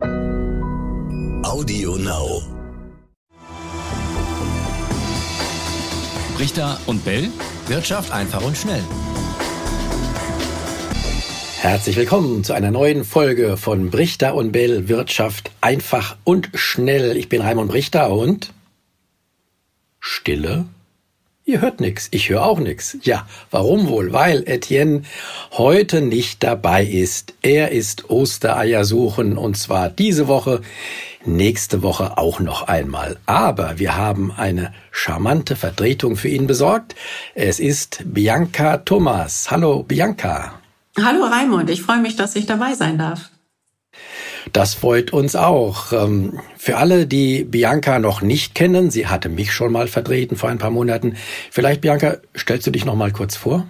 Audio Now. Richter und Bell. Wirtschaft einfach und schnell. Herzlich willkommen zu einer neuen Folge von Brichter und Bell Wirtschaft einfach und schnell. Ich bin Raimund Brichter und Stille. Ihr hört nix, ich höre auch nix. Ja, warum wohl? Weil Etienne heute nicht dabei ist. Er ist Ostereier suchen und zwar diese Woche, nächste Woche auch noch einmal. Aber wir haben eine charmante Vertretung für ihn besorgt. Es ist Bianca Thomas. Hallo Bianca. Hallo Raimund, ich freue mich, dass ich dabei sein darf. Das freut uns auch. Ähm, für alle, die Bianca noch nicht kennen, sie hatte mich schon mal vertreten vor ein paar Monaten. Vielleicht, Bianca, stellst du dich noch mal kurz vor?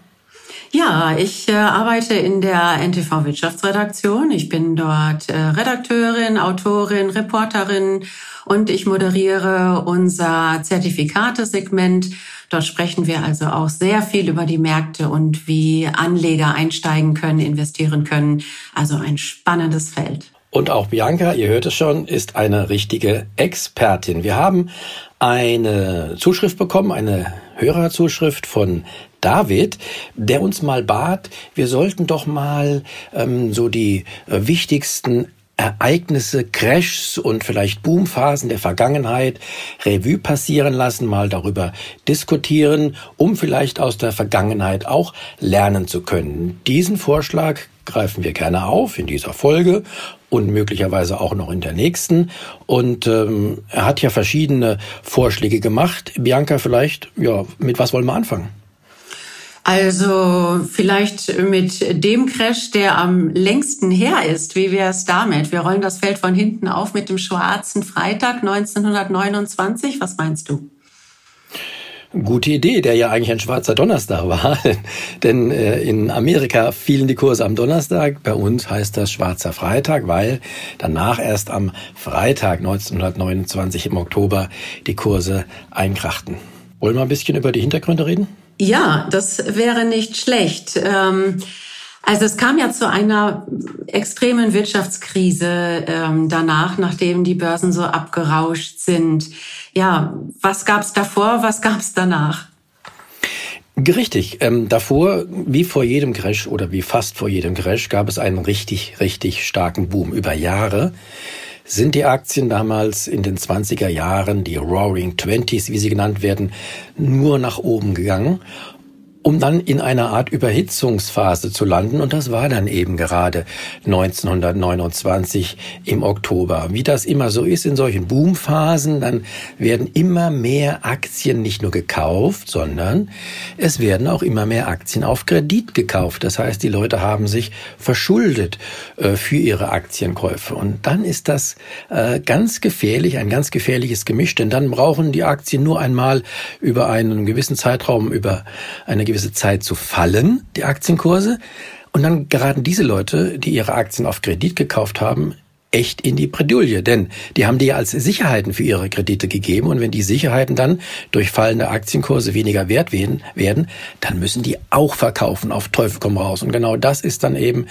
Ja, ich äh, arbeite in der NTV Wirtschaftsredaktion. Ich bin dort äh, Redakteurin, Autorin, Reporterin und ich moderiere unser Zertifikatesegment. Dort sprechen wir also auch sehr viel über die Märkte und wie Anleger einsteigen können, investieren können. Also ein spannendes Feld. Und auch Bianca, ihr hört es schon, ist eine richtige Expertin. Wir haben eine Zuschrift bekommen, eine Hörerzuschrift von David, der uns mal bat, wir sollten doch mal ähm, so die äh, wichtigsten Ereignisse, Crashs und vielleicht Boomphasen der Vergangenheit Revue passieren lassen, mal darüber diskutieren, um vielleicht aus der Vergangenheit auch lernen zu können. Diesen Vorschlag greifen wir gerne auf in dieser Folge und möglicherweise auch noch in der nächsten. Und ähm, er hat ja verschiedene Vorschläge gemacht. Bianca, vielleicht, ja, mit was wollen wir anfangen? Also vielleicht mit dem Crash, der am längsten her ist. Wie wäre es damit? Wir rollen das Feld von hinten auf mit dem schwarzen Freitag 1929. Was meinst du? Gute Idee, der ja eigentlich ein schwarzer Donnerstag war. Denn äh, in Amerika fielen die Kurse am Donnerstag. Bei uns heißt das schwarzer Freitag, weil danach erst am Freitag 1929 im Oktober die Kurse einkrachten. Wollen wir ein bisschen über die Hintergründe reden? Ja, das wäre nicht schlecht. Ähm, also es kam ja zu einer extremen Wirtschaftskrise ähm, danach, nachdem die Börsen so abgerauscht sind. Ja, was gab's davor, was gab's danach? Richtig. Ähm, davor, wie vor jedem Crash oder wie fast vor jedem Crash, gab es einen richtig, richtig starken Boom über Jahre sind die Aktien damals in den 20er Jahren, die Roaring Twenties, wie sie genannt werden, nur nach oben gegangen um dann in einer Art Überhitzungsphase zu landen. Und das war dann eben gerade 1929 im Oktober. Wie das immer so ist in solchen Boomphasen, dann werden immer mehr Aktien nicht nur gekauft, sondern es werden auch immer mehr Aktien auf Kredit gekauft. Das heißt, die Leute haben sich verschuldet äh, für ihre Aktienkäufe. Und dann ist das äh, ganz gefährlich, ein ganz gefährliches Gemisch, denn dann brauchen die Aktien nur einmal über einen gewissen Zeitraum, über eine gewisse Zeit zu fallen, die Aktienkurse. Und dann geraten diese Leute, die ihre Aktien auf Kredit gekauft haben, echt in die Bredouille, denn die haben die ja als Sicherheiten für ihre Kredite gegeben. Und wenn die Sicherheiten dann durch fallende Aktienkurse weniger wert werden, werden dann müssen die auch verkaufen auf Teufel komm raus. Und genau das ist dann eben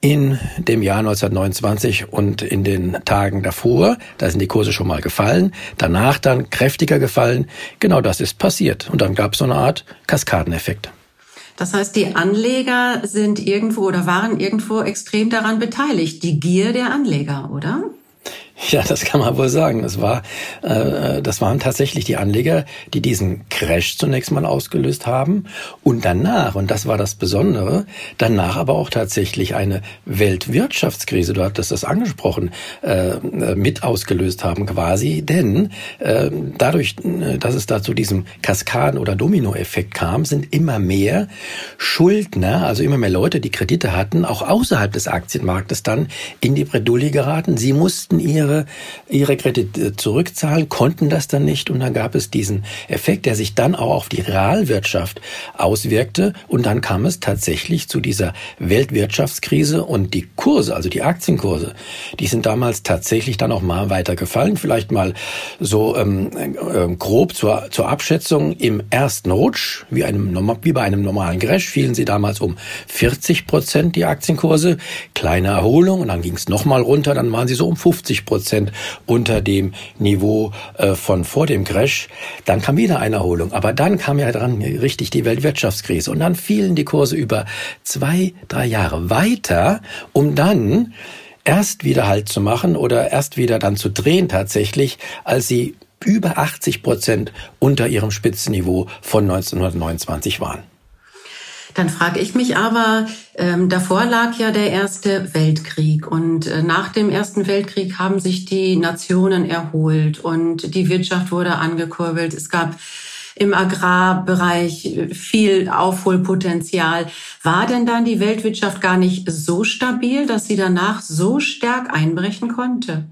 in dem Jahr 1929 und in den Tagen davor, da sind die Kurse schon mal gefallen, danach dann kräftiger gefallen. Genau das ist passiert. Und dann gab es so eine Art Kaskadeneffekt. Das heißt, die Anleger sind irgendwo oder waren irgendwo extrem daran beteiligt. Die Gier der Anleger, oder? Ja, das kann man wohl sagen. Das war, äh, das waren tatsächlich die Anleger, die diesen Crash zunächst mal ausgelöst haben und danach, und das war das Besondere, danach aber auch tatsächlich eine Weltwirtschaftskrise, du hattest das angesprochen, äh, mit ausgelöst haben quasi, denn äh, dadurch, äh, dass es da zu diesem Kaskaden- oder Dominoeffekt kam, sind immer mehr Schuldner, also immer mehr Leute, die Kredite hatten, auch außerhalb des Aktienmarktes dann in die Bredouille geraten. Sie mussten ihre ihre, Kredite zurückzahlen, konnten das dann nicht. Und dann gab es diesen Effekt, der sich dann auch auf die Realwirtschaft auswirkte. Und dann kam es tatsächlich zu dieser Weltwirtschaftskrise. Und die Kurse, also die Aktienkurse, die sind damals tatsächlich dann auch mal weiter gefallen, vielleicht mal so ähm, äh, grob zur, zur Abschätzung. Im ersten Rutsch, wie, einem, wie bei einem normalen Crash, fielen sie damals um 40 Prozent die Aktienkurse, kleine Erholung. Und dann ging es nochmal runter, dann waren sie so um 50 Prozent unter dem Niveau äh, von vor dem Crash. Dann kam wieder eine Erholung, aber dann kam ja dran richtig die Weltwirtschaftskrise und dann fielen die Kurse über zwei, drei Jahre weiter, um dann erst wieder Halt zu machen oder erst wieder dann zu drehen tatsächlich, als sie über 80 Prozent unter ihrem Spitzenniveau von 1929 waren. Dann frage ich mich aber, ähm, davor lag ja der Erste Weltkrieg und äh, nach dem Ersten Weltkrieg haben sich die Nationen erholt und die Wirtschaft wurde angekurbelt. Es gab im Agrarbereich viel Aufholpotenzial. War denn dann die Weltwirtschaft gar nicht so stabil, dass sie danach so stark einbrechen konnte?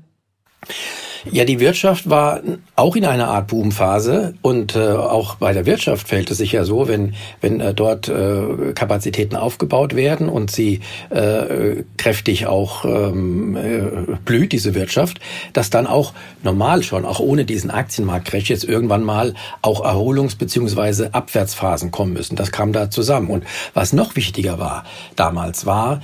Ja, die Wirtschaft war auch in einer Art Boomphase und äh, auch bei der Wirtschaft fällt es sich ja so, wenn wenn äh, dort äh, Kapazitäten aufgebaut werden und sie äh, kräftig auch ähm, äh, blüht diese Wirtschaft, dass dann auch normal schon auch ohne diesen Aktienmarktcrash jetzt irgendwann mal auch Erholungs- beziehungsweise Abwärtsphasen kommen müssen. Das kam da zusammen und was noch wichtiger war damals war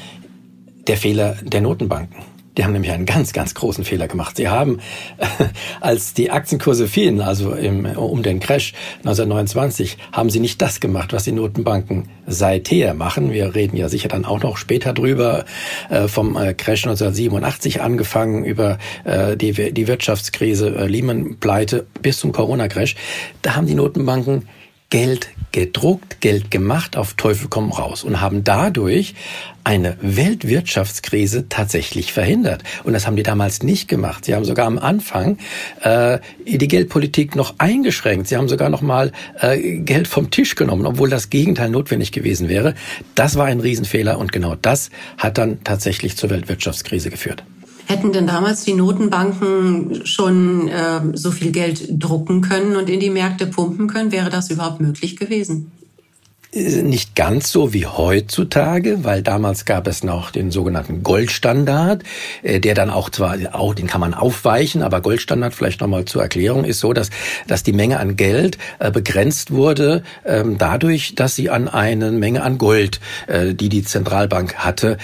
der Fehler der Notenbanken. Die haben nämlich einen ganz, ganz großen Fehler gemacht. Sie haben, als die Aktienkurse fielen, also im, um den Crash 1929, haben sie nicht das gemacht, was die Notenbanken seither machen. Wir reden ja sicher dann auch noch später drüber, äh, vom äh, Crash 1987 angefangen, über äh, die, die Wirtschaftskrise, Lehman-Pleite bis zum Corona-Crash. Da haben die Notenbanken Geld gedruckt, Geld gemacht, auf Teufel komm raus und haben dadurch eine Weltwirtschaftskrise tatsächlich verhindert. Und das haben die damals nicht gemacht. Sie haben sogar am Anfang äh, die Geldpolitik noch eingeschränkt. Sie haben sogar noch mal äh, Geld vom Tisch genommen, obwohl das Gegenteil notwendig gewesen wäre. Das war ein Riesenfehler und genau das hat dann tatsächlich zur Weltwirtschaftskrise geführt. Hätten denn damals die Notenbanken schon äh, so viel Geld drucken können und in die Märkte pumpen können? Wäre das überhaupt möglich gewesen? Nicht ganz so wie heutzutage, weil damals gab es noch den sogenannten Goldstandard, äh, der dann auch zwar auch den kann man aufweichen, aber Goldstandard vielleicht nochmal zur Erklärung ist so, dass dass die Menge an Geld äh, begrenzt wurde ähm, dadurch, dass sie an eine Menge an Gold, äh, die die Zentralbank hatte,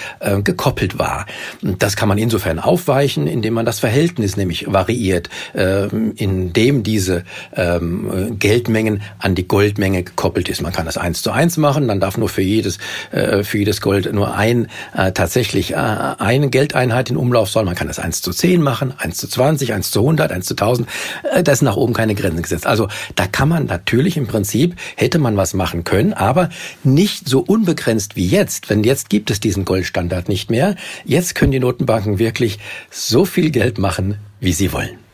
gekoppelt war. Das kann man insofern aufweichen, indem man das Verhältnis nämlich variiert, ähm, indem diese ähm, Geldmengen an die Goldmenge gekoppelt ist. Man kann das eins zu eins machen, dann darf nur für jedes, äh, für jedes Gold nur ein äh, tatsächlich äh, eine Geldeinheit in Umlauf sein. Man kann das 1 zu 10 machen, 1 zu 20, 1 zu 100, 1 zu 1000. Äh, da ist nach oben keine Grenzen gesetzt. Also da kann man natürlich im Prinzip, hätte man was machen können, aber nicht so unbegrenzt wie jetzt. Denn jetzt gibt es diesen Goldstandard nicht mehr. Jetzt können die Notenbanken wirklich so viel Geld machen, wie sie wollen.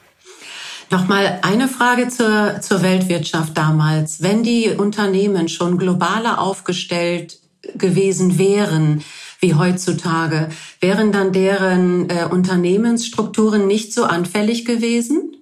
Nochmal eine Frage zur, zur Weltwirtschaft damals. Wenn die Unternehmen schon globaler aufgestellt gewesen wären, wie heutzutage, wären dann deren äh, Unternehmensstrukturen nicht so anfällig gewesen?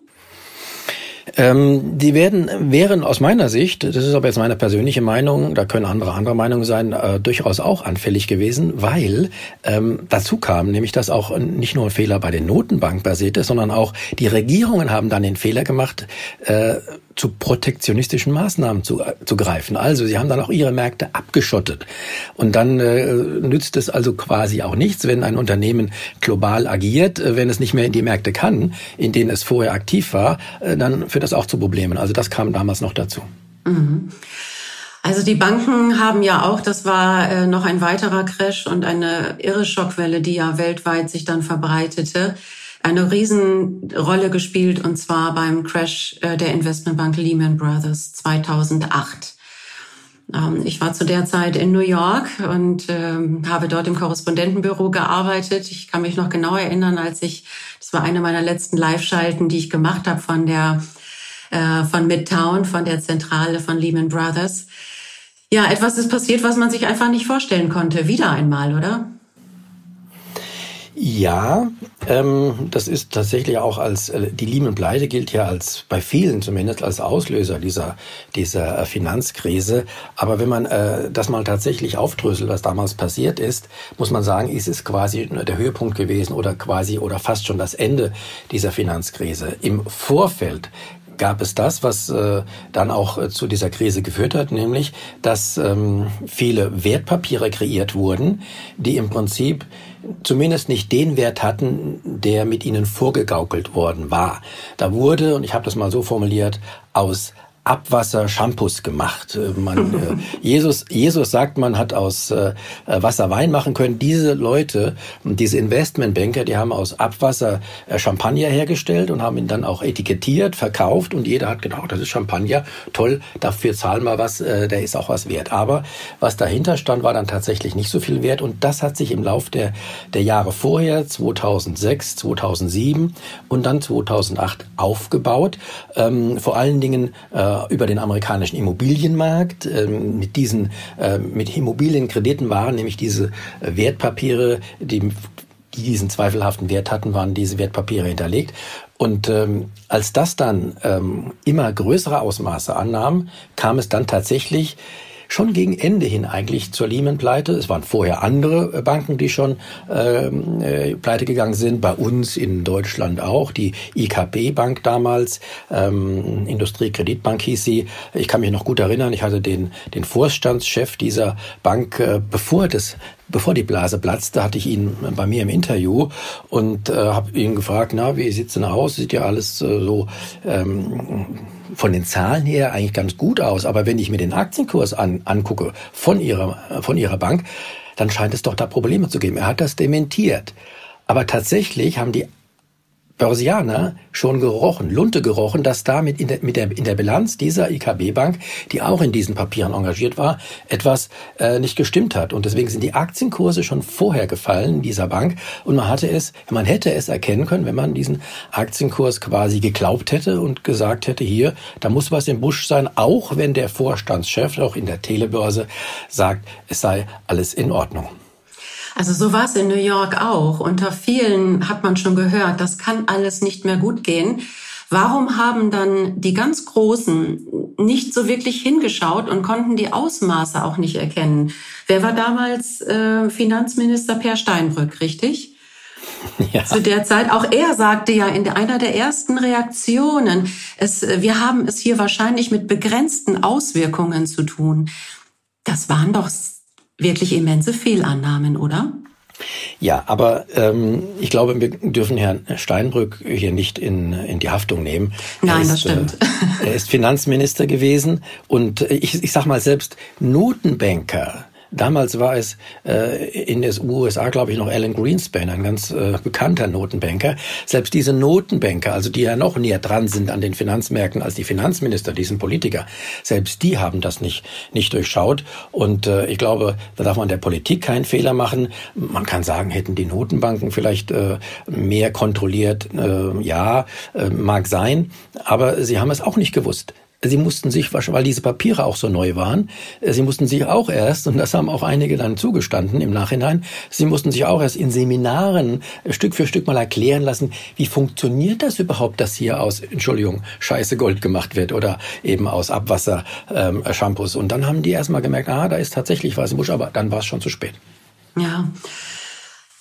Ähm, die werden, wären aus meiner Sicht, das ist aber jetzt meine persönliche Meinung, da können andere andere Meinungen sein, äh, durchaus auch anfällig gewesen, weil ähm, dazu kam nämlich, dass auch nicht nur ein Fehler bei den Notenbank basiert ist, sondern auch die Regierungen haben dann den Fehler gemacht, äh, zu protektionistischen Maßnahmen zu, zu greifen. Also sie haben dann auch ihre Märkte abgeschottet. Und dann äh, nützt es also quasi auch nichts, wenn ein Unternehmen global agiert, äh, wenn es nicht mehr in die Märkte kann, in denen es vorher aktiv war, äh, dann führt das auch zu Problemen. Also das kam damals noch dazu. Mhm. Also die Banken haben ja auch, das war äh, noch ein weiterer Crash und eine irre Schockwelle, die ja weltweit sich dann verbreitete eine Riesenrolle gespielt und zwar beim Crash äh, der Investmentbank Lehman Brothers 2008. Ähm, ich war zu der Zeit in New York und ähm, habe dort im Korrespondentenbüro gearbeitet. Ich kann mich noch genau erinnern, als ich, das war eine meiner letzten Live-Schalten, die ich gemacht habe von der äh, von Midtown, von der Zentrale von Lehman Brothers. Ja, etwas ist passiert, was man sich einfach nicht vorstellen konnte. Wieder einmal, oder? Ja, ähm, das ist tatsächlich auch als, äh, die Lehman-Pleite gilt ja als, bei vielen zumindest, als Auslöser dieser, dieser äh, Finanzkrise. Aber wenn man äh, das mal tatsächlich aufdröselt, was damals passiert ist, muss man sagen, ist es quasi der Höhepunkt gewesen oder quasi oder fast schon das Ende dieser Finanzkrise. Im Vorfeld gab es das, was äh, dann auch äh, zu dieser Krise geführt hat, nämlich, dass ähm, viele Wertpapiere kreiert wurden, die im Prinzip zumindest nicht den Wert hatten, der mit ihnen vorgegaukelt worden war. Da wurde, und ich habe das mal so formuliert, aus Abwasser-Shampoos gemacht. Äh, man, äh, Jesus, Jesus sagt, man hat aus äh, Wasser Wein machen können. Diese Leute, diese Investmentbanker, die haben aus Abwasser äh, Champagner hergestellt und haben ihn dann auch etikettiert, verkauft und jeder hat gedacht, das ist Champagner, toll, dafür zahlen wir was, äh, der ist auch was wert. Aber was dahinter stand, war dann tatsächlich nicht so viel wert und das hat sich im Lauf der, der Jahre vorher, 2006, 2007 und dann 2008 aufgebaut. Ähm, vor allen Dingen äh, äh, über den amerikanischen Immobilienmarkt. Ähm, mit diesen äh, mit Immobilienkrediten waren nämlich diese äh, Wertpapiere, die die diesen zweifelhaften Wert hatten, waren diese Wertpapiere hinterlegt. Und ähm, als das dann ähm, immer größere Ausmaße annahm, kam es dann tatsächlich schon gegen Ende hin eigentlich zur Lehman-Pleite. Es waren vorher andere äh, Banken, die schon ähm, äh, pleite gegangen sind. Bei uns in Deutschland auch. Die IKB-Bank damals, ähm, Industriekreditbank hieß sie. Ich kann mich noch gut erinnern, ich hatte den, den Vorstandschef dieser Bank, äh, bevor das bevor die Blase platzte, hatte ich ihn bei mir im Interview und äh, habe ihn gefragt, na, wie sieht's denn aus? Sieht ja alles äh, so ähm, von den Zahlen her eigentlich ganz gut aus. Aber wenn ich mir den Aktienkurs an, angucke von ihrer, von ihrer Bank, dann scheint es doch da Probleme zu geben. Er hat das dementiert. Aber tatsächlich haben die Börsianer schon gerochen, Lunte gerochen, dass da mit in der, mit der, in der Bilanz dieser IKB-Bank, die auch in diesen Papieren engagiert war, etwas äh, nicht gestimmt hat. Und deswegen sind die Aktienkurse schon vorher gefallen dieser Bank. Und man hatte es, man hätte es erkennen können, wenn man diesen Aktienkurs quasi geglaubt hätte und gesagt hätte, hier, da muss was im Busch sein, auch wenn der Vorstandschef auch in der Telebörse sagt, es sei alles in Ordnung. Also so war es in New York auch. Unter vielen hat man schon gehört, das kann alles nicht mehr gut gehen. Warum haben dann die ganz Großen nicht so wirklich hingeschaut und konnten die Ausmaße auch nicht erkennen? Wer war damals äh, Finanzminister Per Steinbrück, richtig? Ja. Zu der Zeit. Auch er sagte ja in einer der ersten Reaktionen, es, wir haben es hier wahrscheinlich mit begrenzten Auswirkungen zu tun. Das waren doch wirklich immense Fehlannahmen, oder? Ja, aber ähm, ich glaube, wir dürfen Herrn Steinbrück hier nicht in, in die Haftung nehmen. Nein, ist, das stimmt. Äh, er ist Finanzminister gewesen und ich, ich sag mal selbst Notenbanker Damals war es äh, in den USA, glaube ich, noch Alan Greenspan, ein ganz äh, bekannter Notenbanker. Selbst diese Notenbanker, also die ja noch näher dran sind an den Finanzmärkten als die Finanzminister, diesen Politiker, selbst die haben das nicht, nicht durchschaut. Und äh, ich glaube, da darf man der Politik keinen Fehler machen. Man kann sagen, hätten die Notenbanken vielleicht äh, mehr kontrolliert. Äh, ja, äh, mag sein. Aber sie haben es auch nicht gewusst sie mussten sich, weil diese Papiere auch so neu waren, äh, sie mussten sich auch erst, und das haben auch einige dann zugestanden im Nachhinein, sie mussten sich auch erst in Seminaren äh, Stück für Stück mal erklären lassen, wie funktioniert das überhaupt, dass hier aus, Entschuldigung, scheiße Gold gemacht wird oder eben aus Abwasser ähm, Shampoos. Und dann haben die erst mal gemerkt, ah, da ist tatsächlich was im Busch, aber dann war es schon zu spät. Ja.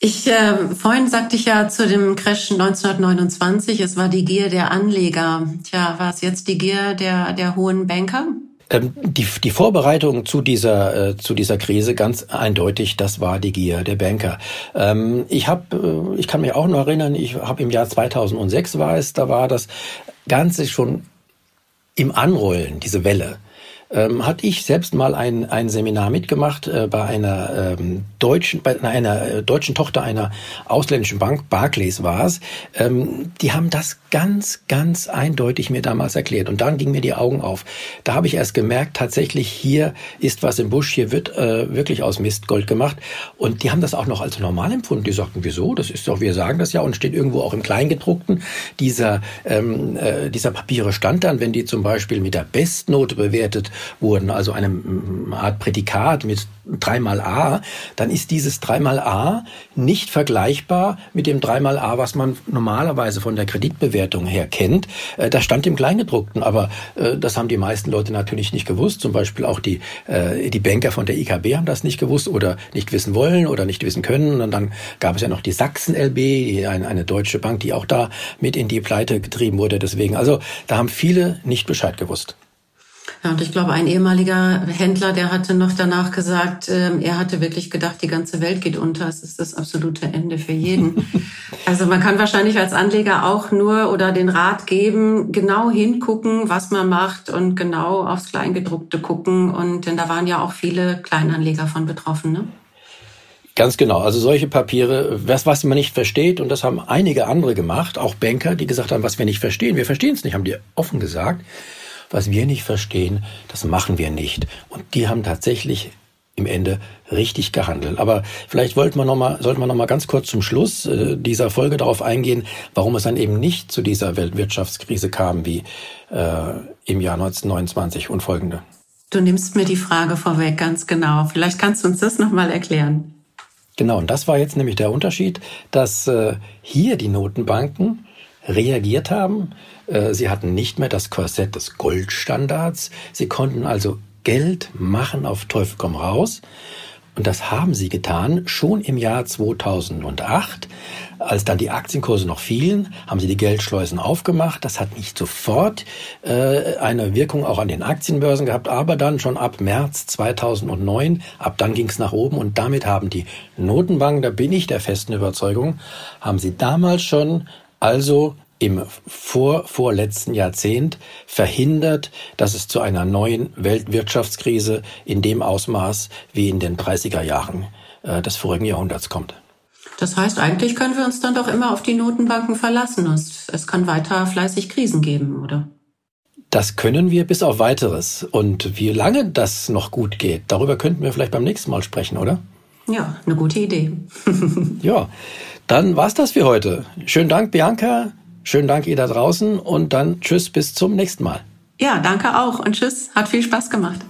Ich äh, vorhin sagte ich ja zu dem Crash 1929, es war die Gier der Anleger. Tja, war es jetzt die Gier der der hohen Banker? Ähm, die, die Vorbereitung zu dieser, äh, zu dieser Krise ganz eindeutig, das war die Gier der Banker. Ähm, ich habe, äh, ich kann mich auch noch erinnern, ich habe im Jahr 2006 war es, da war das Ganze schon im Anrollen, diese Welle ähm, hatte ich selbst mal ein, ein Seminar mitgemacht äh, bei einer ähm, deutschen, bei einer äh, deutschen Tochter einer ausländischen Bank, Barclays war es. Ähm, die haben das ganz, ganz eindeutig mir damals erklärt. Und dann gingen mir die Augen auf. Da habe ich erst gemerkt, tatsächlich hier ist was im Busch, hier wird äh, wirklich aus Mist Gold gemacht. Und die haben das auch noch als normal empfunden. Die sagten, wieso? Das ist doch, wir sagen das ja und steht irgendwo auch im Kleingedruckten. Dieser, ähm, äh, dieser Papiere stand dann, wenn die zum Beispiel mit der Bestnote bewertet wurden, also eine Art Prädikat mit dreimal A, dann ist dieses dreimal A nicht vergleichbar mit dem dreimal A, was man normalerweise von der Kreditbewertung her kennt. Äh, das stand im Kleingedruckten, aber äh, das haben die meisten Leute natürlich nicht gewusst. Zum Beispiel auch die, äh, die Banker von der IKB haben das nicht gewusst oder nicht wissen wollen oder nicht wissen können. Und dann gab es ja noch die Sachsen LB, eine deutsche Bank, die auch da mit in die Pleite getrieben wurde. Deswegen, also da haben viele nicht Bescheid gewusst. Ja, und ich glaube, ein ehemaliger Händler, der hatte noch danach gesagt, äh, er hatte wirklich gedacht, die ganze Welt geht unter. Es ist das absolute Ende für jeden. also man kann wahrscheinlich als Anleger auch nur oder den Rat geben, genau hingucken, was man macht und genau aufs Kleingedruckte gucken. Und denn da waren ja auch viele Kleinanleger von betroffen. Ne? Ganz genau. Also solche Papiere, was, was man nicht versteht, und das haben einige andere gemacht, auch Banker, die gesagt haben, was wir nicht verstehen. Wir verstehen es nicht, haben die offen gesagt was wir nicht verstehen, das machen wir nicht. Und die haben tatsächlich im Ende richtig gehandelt. Aber vielleicht wollten wir noch mal, sollten wir noch mal ganz kurz zum Schluss äh, dieser Folge darauf eingehen, warum es dann eben nicht zu dieser Weltwirtschaftskrise kam wie äh, im Jahr 1929 und folgende. Du nimmst mir die Frage vorweg, ganz genau. Vielleicht kannst du uns das noch mal erklären. Genau, und das war jetzt nämlich der Unterschied, dass äh, hier die Notenbanken reagiert haben. Äh, sie hatten nicht mehr das Korsett des Goldstandards. Sie konnten also Geld machen auf Teufel komm raus. Und das haben sie getan schon im Jahr 2008. Als dann die Aktienkurse noch fielen, haben sie die Geldschleusen aufgemacht. Das hat nicht sofort äh, eine Wirkung auch an den Aktienbörsen gehabt, aber dann schon ab März 2009, ab dann ging es nach oben und damit haben die Notenbanken, da bin ich der festen Überzeugung, haben sie damals schon also im vor, vorletzten Jahrzehnt verhindert, dass es zu einer neuen Weltwirtschaftskrise in dem Ausmaß wie in den 30er Jahren äh, des vorigen Jahrhunderts kommt. Das heißt, eigentlich können wir uns dann doch immer auf die Notenbanken verlassen. Es, es kann weiter fleißig Krisen geben, oder? Das können wir bis auf weiteres. Und wie lange das noch gut geht, darüber könnten wir vielleicht beim nächsten Mal sprechen, oder? Ja, eine gute Idee. ja, dann war's das für heute. Schönen Dank, Bianca. Schönen Dank ihr da draußen und dann tschüss bis zum nächsten Mal. Ja, danke auch und tschüss. Hat viel Spaß gemacht.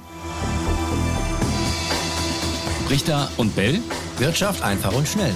Richter und Bell. Wirtschaft einfach und schnell.